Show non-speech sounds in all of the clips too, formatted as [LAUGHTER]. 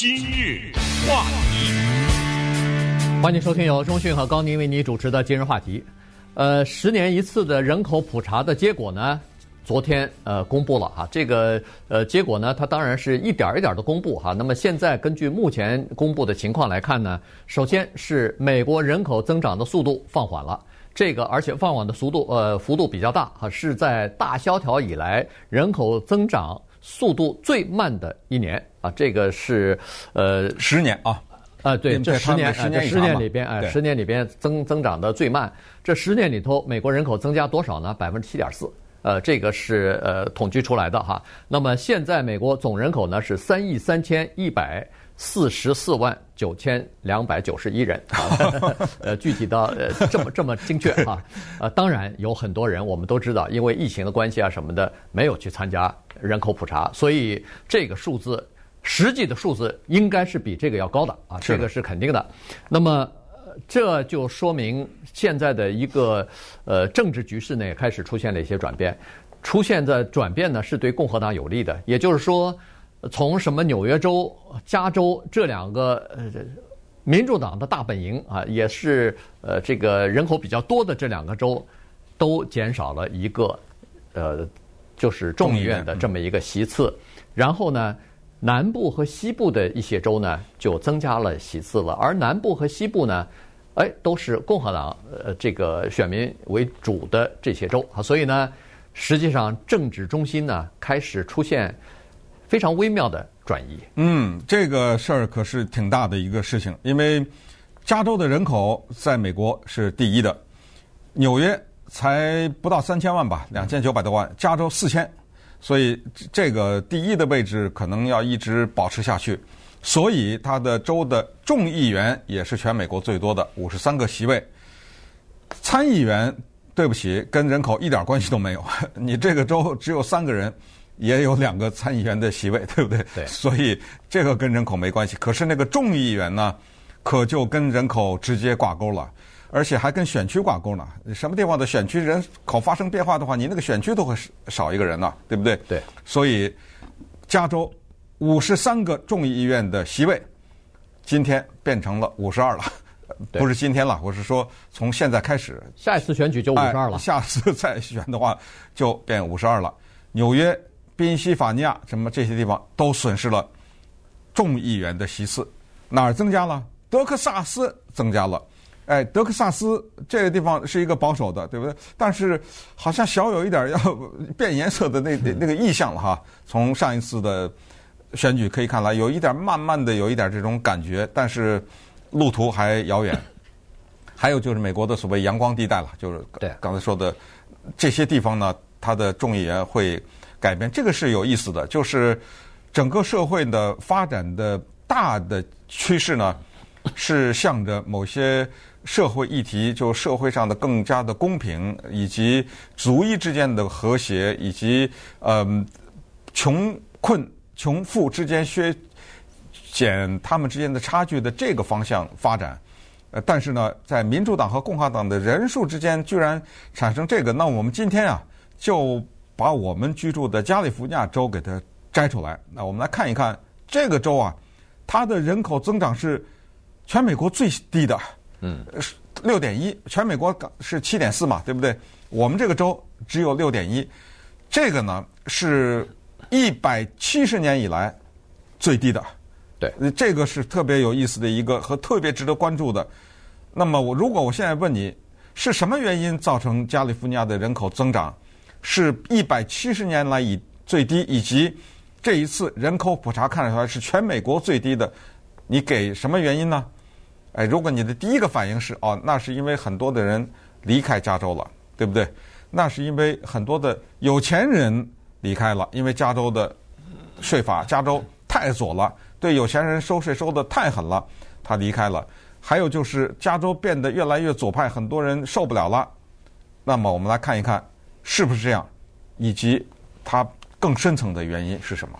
今日话题，欢迎收听由中讯和高宁为你主持的今日话题。呃，十年一次的人口普查的结果呢，昨天呃公布了哈。这个呃结果呢，它当然是一点一点的公布哈。那么现在根据目前公布的情况来看呢，首先是美国人口增长的速度放缓了。这个而且放缓的速度呃幅度比较大哈，是在大萧条以来人口增长速度最慢的一年啊，这个是呃十年啊，啊对，这十年十年十年里边哎，十年里边增增长的最慢。这十年里头，美国人口增加多少呢？百分之七点四，呃，这个是呃统计出来的哈。那么现在美国总人口呢是三亿三千一百。四十四万九千两百九十一人啊，[LAUGHS] 呃，具体到呃这么这么精确哈，呃，当然有很多人我们都知道，因为疫情的关系啊什么的，没有去参加人口普查，所以这个数字实际的数字应该是比这个要高的啊，这个是肯定的。那么这就说明现在的一个呃政治局势呢也开始出现了一些转变，出现的转变呢是对共和党有利的，也就是说。从什么纽约州、加州这两个呃民主党的大本营啊，也是呃这个人口比较多的这两个州，都减少了一个呃就是众议院的这么一个席次。然后呢，南部和西部的一些州呢就增加了席次了。而南部和西部呢，哎，都是共和党呃这个选民为主的这些州，所以呢，实际上政治中心呢开始出现。非常微妙的转移。嗯，这个事儿可是挺大的一个事情，因为加州的人口在美国是第一的，纽约才不到三千万吧，两千九百多万，加州四千，所以这个第一的位置可能要一直保持下去。所以它的州的众议员也是全美国最多的，五十三个席位。参议员，对不起，跟人口一点关系都没有，[LAUGHS] 你这个州只有三个人。也有两个参议员的席位，对不对？对。所以这个跟人口没关系。可是那个众议员呢，可就跟人口直接挂钩了，而且还跟选区挂钩呢。什么地方的选区人口发生变化的话，你那个选区都会少一个人呢，对不对？对。所以加州五十三个众议院的席位，今天变成了五十二了。不是今天了，我是说从现在开始，下一次选举就五十二了。下次再选的话就变五十二了。纽约。宾夕法尼亚什么这些地方都损失了众议员的席次，哪儿增加了？德克萨斯增加了，哎，德克萨斯这个地方是一个保守的，对不对？但是好像小有一点要 [LAUGHS] 变颜色的那那那个意向了哈。从上一次的选举可以看来，有一点慢慢的有一点这种感觉，但是路途还遥远。[LAUGHS] 还有就是美国的所谓阳光地带了，就是刚才说的这些地方呢，它的众议员会。改变这个是有意思的，就是整个社会的发展的大的趋势呢，是向着某些社会议题，就社会上的更加的公平，以及族裔之间的和谐，以及嗯穷困穷富之间削减他们之间的差距的这个方向发展。呃，但是呢，在民主党和共和党的人数之间居然产生这个，那我们今天啊就。把我们居住的加利福尼亚州给它摘出来，那我们来看一看这个州啊，它的人口增长是全美国最低的，嗯，六点一，全美国是七点四嘛，对不对？我们这个州只有六点一，这个呢是一百七十年以来最低的，对，这个是特别有意思的一个和特别值得关注的。那么我如果我现在问你，是什么原因造成加利福尼亚的人口增长？是一百七十年来以最低，以及这一次人口普查看出来是全美国最低的，你给什么原因呢？哎，如果你的第一个反应是哦，那是因为很多的人离开加州了，对不对？那是因为很多的有钱人离开了，因为加州的税法，加州太左了，对有钱人收税收得太狠了，他离开了。还有就是加州变得越来越左派，很多人受不了了。那么我们来看一看。是不是这样？以及它更深层的原因是什么？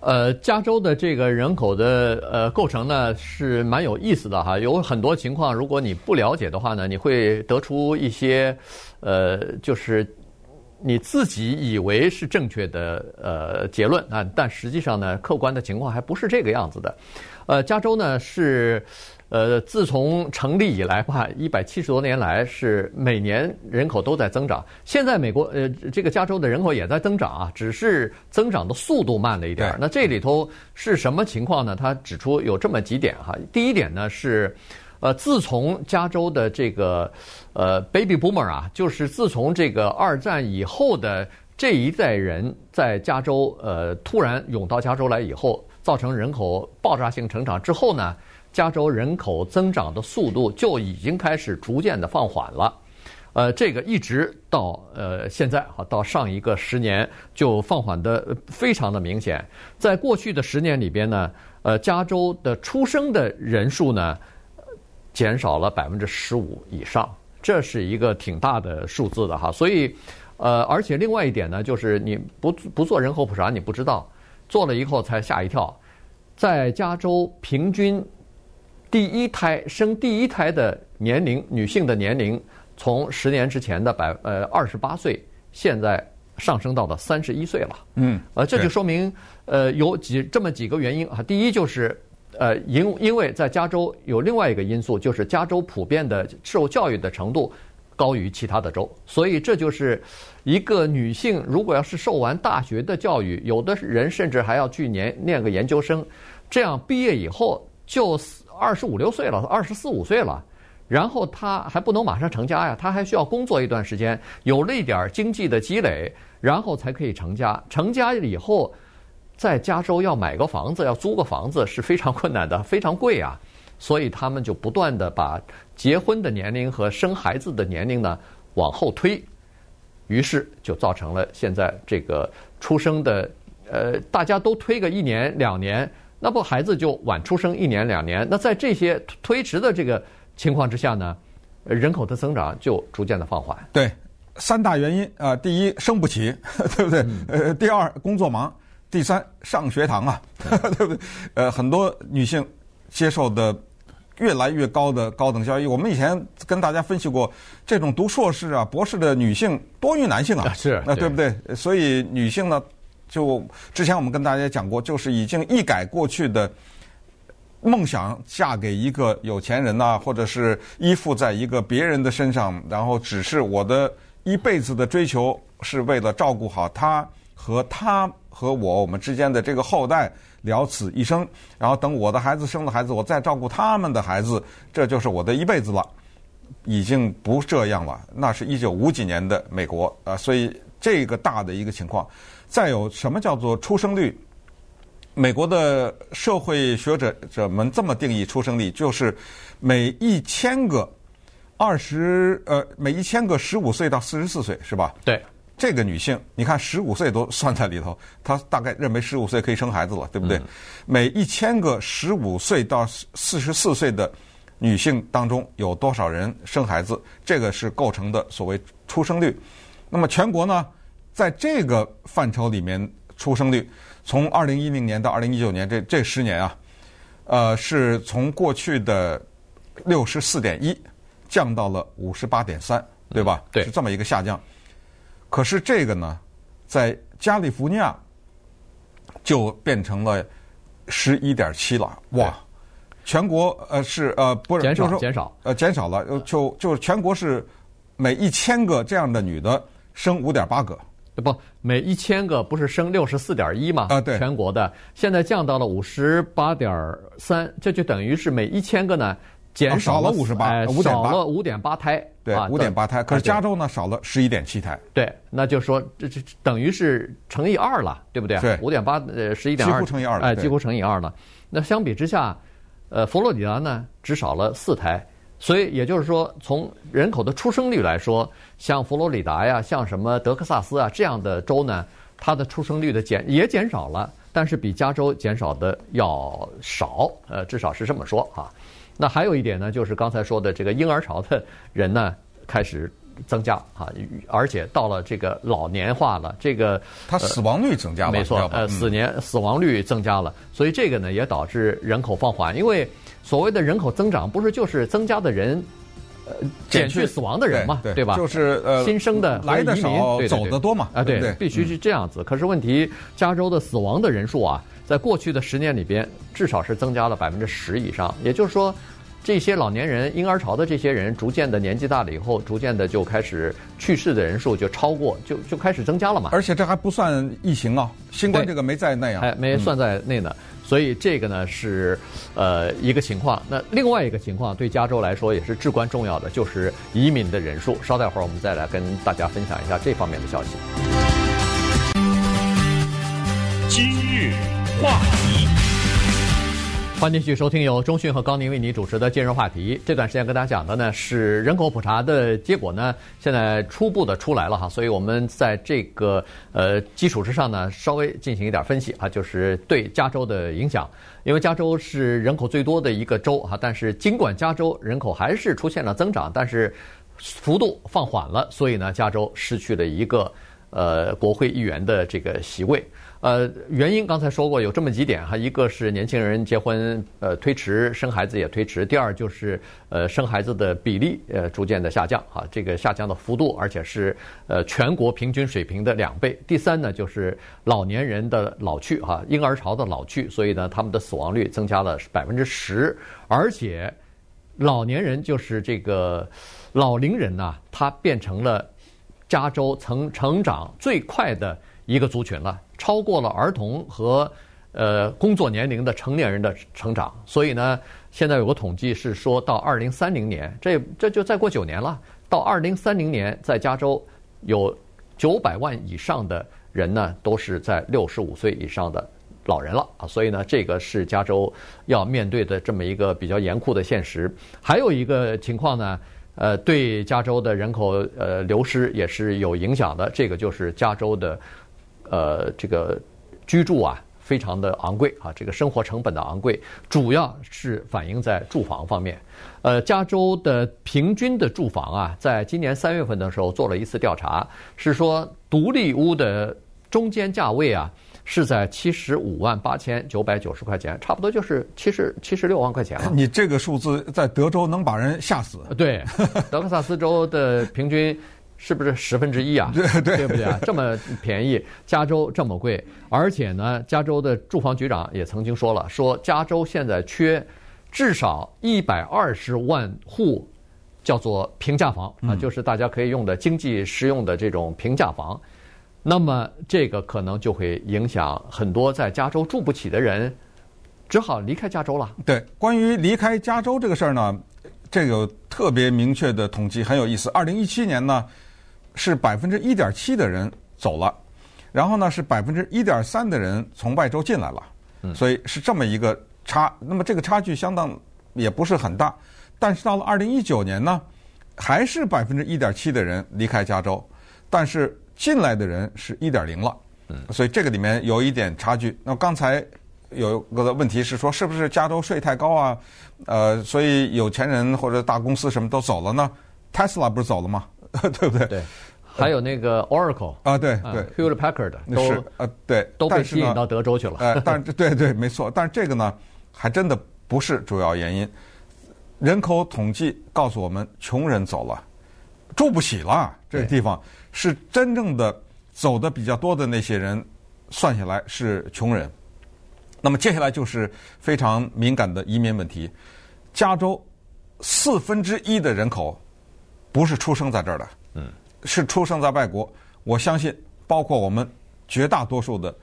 呃，加州的这个人口的呃构成呢是蛮有意思的哈，有很多情况，如果你不了解的话呢，你会得出一些呃，就是你自己以为是正确的呃结论啊，但实际上呢，客观的情况还不是这个样子的。呃，加州呢是。呃，自从成立以来吧，一百七十多年来是每年人口都在增长。现在美国呃，这个加州的人口也在增长啊，只是增长的速度慢了一点。那这里头是什么情况呢？他指出有这么几点哈。第一点呢是，呃，自从加州的这个呃 baby boomer 啊，就是自从这个二战以后的这一代人在加州呃突然涌到加州来以后，造成人口爆炸性成长之后呢。加州人口增长的速度就已经开始逐渐的放缓了，呃，这个一直到呃现在啊，到上一个十年就放缓的非常的明显。在过去的十年里边呢，呃，加州的出生的人数呢减少了百分之十五以上，这是一个挺大的数字的哈。所以，呃，而且另外一点呢，就是你不不做人口普查，你不知道，做了以后才吓一跳，在加州平均。第一胎生第一胎的年龄，女性的年龄从十年之前的百呃二十八岁，现在上升到了三十一岁了。嗯，呃，这就说明呃有几这么几个原因啊。第一就是呃因因为在加州有另外一个因素，就是加州普遍的受教育的程度高于其他的州，所以这就是一个女性如果要是受完大学的教育，有的人甚至还要去年念个研究生，这样毕业以后就。二十五六岁了，二十四五岁了，然后他还不能马上成家呀，他还需要工作一段时间，有了一点经济的积累，然后才可以成家。成家以后，在加州要买个房子，要租个房子是非常困难的，[LAUGHS] 非常贵啊。所以他们就不断的把结婚的年龄和生孩子的年龄呢往后推，于是就造成了现在这个出生的，呃，大家都推个一年两年。那不孩子就晚出生一年两年？那在这些推迟的这个情况之下呢，人口的增长就逐渐的放缓。对，三大原因啊、呃，第一生不起，[LAUGHS] 对不对？呃，第二工作忙，第三上学堂啊，[LAUGHS] 对不对？呃，很多女性接受的越来越高的高等教育。我们以前跟大家分析过，这种读硕士啊、博士的女性多于男性啊，是，那对不对？所以女性呢。就之前我们跟大家讲过，就是已经一改过去的梦想，嫁给一个有钱人呐，或者是依附在一个别人的身上，然后只是我的一辈子的追求是为了照顾好他和他和我我们之间的这个后代，了此一生。然后等我的孩子生了孩子，我再照顾他们的孩子，这就是我的一辈子了。已经不这样了，那是一九五几年的美国啊，所以这个大的一个情况。再有什么叫做出生率？美国的社会学者者们这么定义出生率，就是每一千个二十呃，每一千个十五岁到四十四岁，是吧？对，这个女性，你看十五岁都算在里头，她大概认为十五岁可以生孩子了，对不对？嗯、每一千个十五岁到四十四岁的女性当中，有多少人生孩子？这个是构成的所谓出生率。那么全国呢？在这个范畴里面，出生率从二零一零年到二零一九年这这十年啊，呃，是从过去的六十四点一降到了五十八点三，对吧？对，是这么一个下降。可是这个呢，在加利福尼亚就变成了十一点七了，哇！全国呃是呃不是减少就是减少呃减少了，就就全国是每一千个这样的女的生五点八个。不，每一千个不是升六十四点一吗？啊，对，全国的现在降到了五十八点三，这就等于是每一千个呢减少了五十八，少了五点八胎，对，五点八胎。可是加州呢少了十一点七胎，对，那就说这这等于是乘以二了，对不对？对，五点八呃十一点二，几乎乘以二了，哎，几乎乘以二了。那相比之下，呃，佛罗里达呢只少了四胎。所以也就是说，从人口的出生率来说，像佛罗里达呀，像什么德克萨斯啊这样的州呢，它的出生率的减也减少了，但是比加州减少的要少，呃，至少是这么说啊。那还有一点呢，就是刚才说的这个婴儿潮的人呢开始增加啊，而且到了这个老年化了，这个它死亡率增加了，没错，呃，死年死亡率增加了，所以这个呢也导致人口放缓，因为。所谓的人口增长，不是就是增加的人呃减去死亡的人嘛，对吧？就是呃，新生的来的少，走的多嘛，啊，对，对，必须是这样子。可是问题，加州的死亡的人数啊，在过去的十年里边，至少是增加了百分之十以上。也就是说，这些老年人、婴儿潮的这些人，逐渐的年纪大了以后，逐渐的就开始去世的人数就超过，就就开始增加了嘛。而且这还不算疫情啊，新冠这个没在内啊，哎，没算在内呢。嗯所以这个呢是，呃，一个情况。那另外一个情况对加州来说也是至关重要的，就是移民的人数。稍待会儿我们再来跟大家分享一下这方面的消息。今日话题。欢迎继续收听由中讯和高宁为你主持的今日话题。这段时间跟大家讲的呢是人口普查的结果呢，现在初步的出来了哈，所以我们在这个呃基础之上呢，稍微进行一点分析啊，就是对加州的影响。因为加州是人口最多的一个州哈，但是尽管加州人口还是出现了增长，但是幅度放缓了，所以呢，加州失去了一个呃国会议员的这个席位。呃，原因刚才说过有这么几点哈，一个是年轻人结婚呃推迟，生孩子也推迟；第二就是呃生孩子的比例呃逐渐的下降哈，这个下降的幅度而且是呃全国平均水平的两倍；第三呢就是老年人的老去哈，婴儿潮的老去，所以呢他们的死亡率增加了百分之十，而且老年人就是这个老龄人呐，他变成了加州曾成长最快的一个族群了。超过了儿童和呃工作年龄的成年人的成长，所以呢，现在有个统计是说到二零三零年，这这就再过九年了。到二零三零年，在加州有九百万以上的人呢，都是在六十五岁以上的老人了啊。所以呢，这个是加州要面对的这么一个比较严酷的现实。还有一个情况呢，呃，对加州的人口呃流失也是有影响的。这个就是加州的。呃，这个居住啊，非常的昂贵啊，这个生活成本的昂贵，主要是反映在住房方面。呃，加州的平均的住房啊，在今年三月份的时候做了一次调查，是说独立屋的中间价位啊，是在七十五万八千九百九十块钱，差不多就是七十七十六万块钱了。你这个数字在德州能把人吓死。对，德克萨斯州的平均。是不是十分之一啊？对对，对不对啊？[LAUGHS] 这么便宜，加州这么贵，而且呢，加州的住房局长也曾经说了，说加州现在缺至少一百二十万户，叫做平价房啊，就是大家可以用的经济实用的这种平价房。那么这个可能就会影响很多在加州住不起的人，只好离开加州了。对，关于离开加州这个事儿呢，这个有特别明确的统计，很有意思。二零一七年呢。是百分之一点七的人走了，然后呢是百分之一点三的人从外州进来了，所以是这么一个差。那么这个差距相当也不是很大，但是到了二零一九年呢，还是百分之一点七的人离开加州，但是进来的人是一点零了，所以这个里面有一点差距。那刚才有个问题是说，是不是加州税太高啊？呃，所以有钱人或者大公司什么都走了呢？Tesla 不是走了吗？[LAUGHS] 对不对？对，还有那个 Oracle 啊，对对，Hewlett Packard 都是呃，对，都被吸引到德州去了。哎，但是对对，没错。但是这个呢，还真的不是主要原因。人口统计告诉我们，穷人走了，住不起了。这个地方是真正的走的比较多的那些人，算下来是穷人。那么接下来就是非常敏感的移民问题。加州四分之一的人口。不是出生在这儿的，嗯，是出生在外国。我相信，包括我们绝大多数的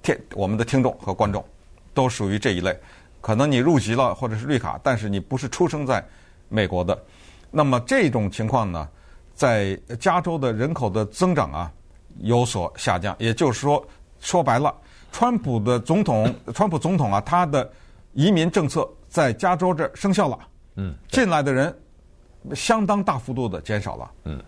听我们的听众和观众，都属于这一类。可能你入籍了或者是绿卡，但是你不是出生在美国的。那么这种情况呢，在加州的人口的增长啊有所下降。也就是说，说白了，川普的总统，[COUGHS] 川普总统啊，他的移民政策在加州这儿生效了。嗯，进来的人。相当大幅度的减少了。嗯，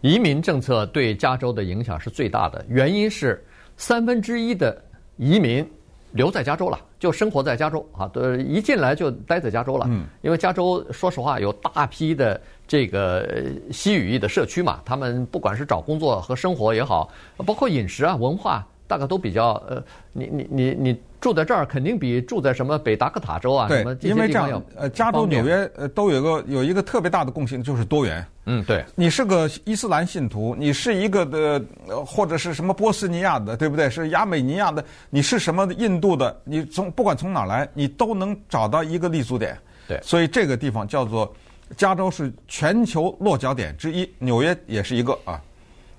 移民政策对加州的影响是最大的，原因是三分之一的移民留在加州了，就生活在加州啊，都一进来就待在加州了。嗯，因为加州说实话有大批的这个西语裔的社区嘛，他们不管是找工作和生活也好，包括饮食啊、文化大概都比较呃，你你你你住在这儿，肯定比住在什么北达科塔州啊什么这因为这样，呃，加州、纽约呃都有一个有一个特别大的共性，就是多元。嗯，对。你是个伊斯兰信徒，你是一个的，呃，或者是什么波斯尼亚的，对不对？是亚美尼亚的，你是什么印度的？你从不管从哪儿来，你都能找到一个立足点。对。所以这个地方叫做加州是全球落脚点之一，纽约也是一个啊。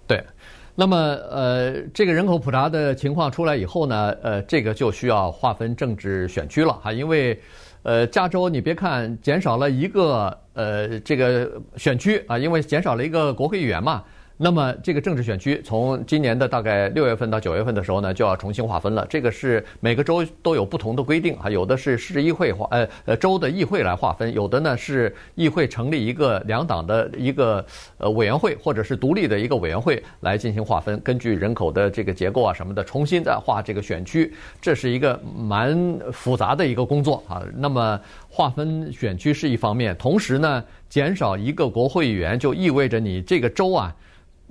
对。那么，呃，这个人口普查的情况出来以后呢，呃，这个就需要划分政治选区了哈，因为，呃，加州你别看减少了一个呃这个选区啊，因为减少了一个国会议员嘛。那么这个政治选区从今年的大概六月份到九月份的时候呢，就要重新划分了。这个是每个州都有不同的规定啊，有的是市议会划，呃呃州的议会来划分，有的呢是议会成立一个两党的一个呃委员会，或者是独立的一个委员会来进行划分，根据人口的这个结构啊什么的，重新再划这个选区，这是一个蛮复杂的一个工作啊。那么划分选区是一方面，同时呢，减少一个国会议员就意味着你这个州啊。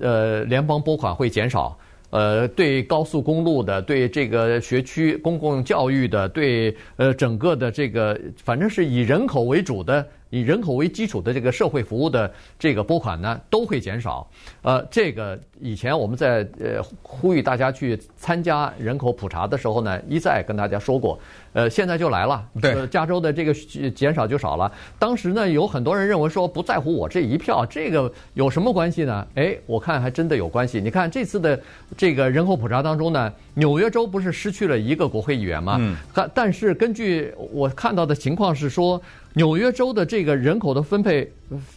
呃，联邦拨款会减少，呃，对高速公路的，对这个学区公共教育的，对呃整个的这个，反正是以人口为主的。以人口为基础的这个社会服务的这个拨款呢，都会减少。呃，这个以前我们在呃呼吁大家去参加人口普查的时候呢，一再跟大家说过。呃，现在就来了。对，呃，加州的这个减少就少了。当时呢，有很多人认为说不在乎我这一票，这个有什么关系呢？哎，我看还真的有关系。你看这次的这个人口普查当中呢，纽约州不是失去了一个国会议员吗？嗯。但但是根据我看到的情况是说。纽约州的这个人口的分配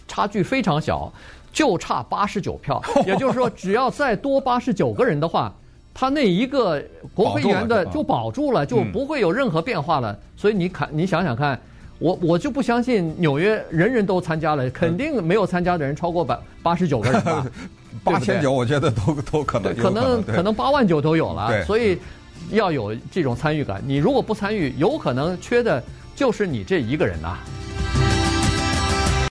差距非常小，就差八十九票。[LAUGHS] 也就是说，只要再多八十九个人的话，他那一个国会议员的就保住了，就不会有任何变化了。所以你看，你想想看，我我就不相信纽约人人都参加了，肯定没有参加的人超过百八十九个人吧？[LAUGHS] 八千九，我觉得都都可能，可能可能八万九都有了。所以要有这种参与感。你如果不参与，有可能缺的。就是你这一个人呐、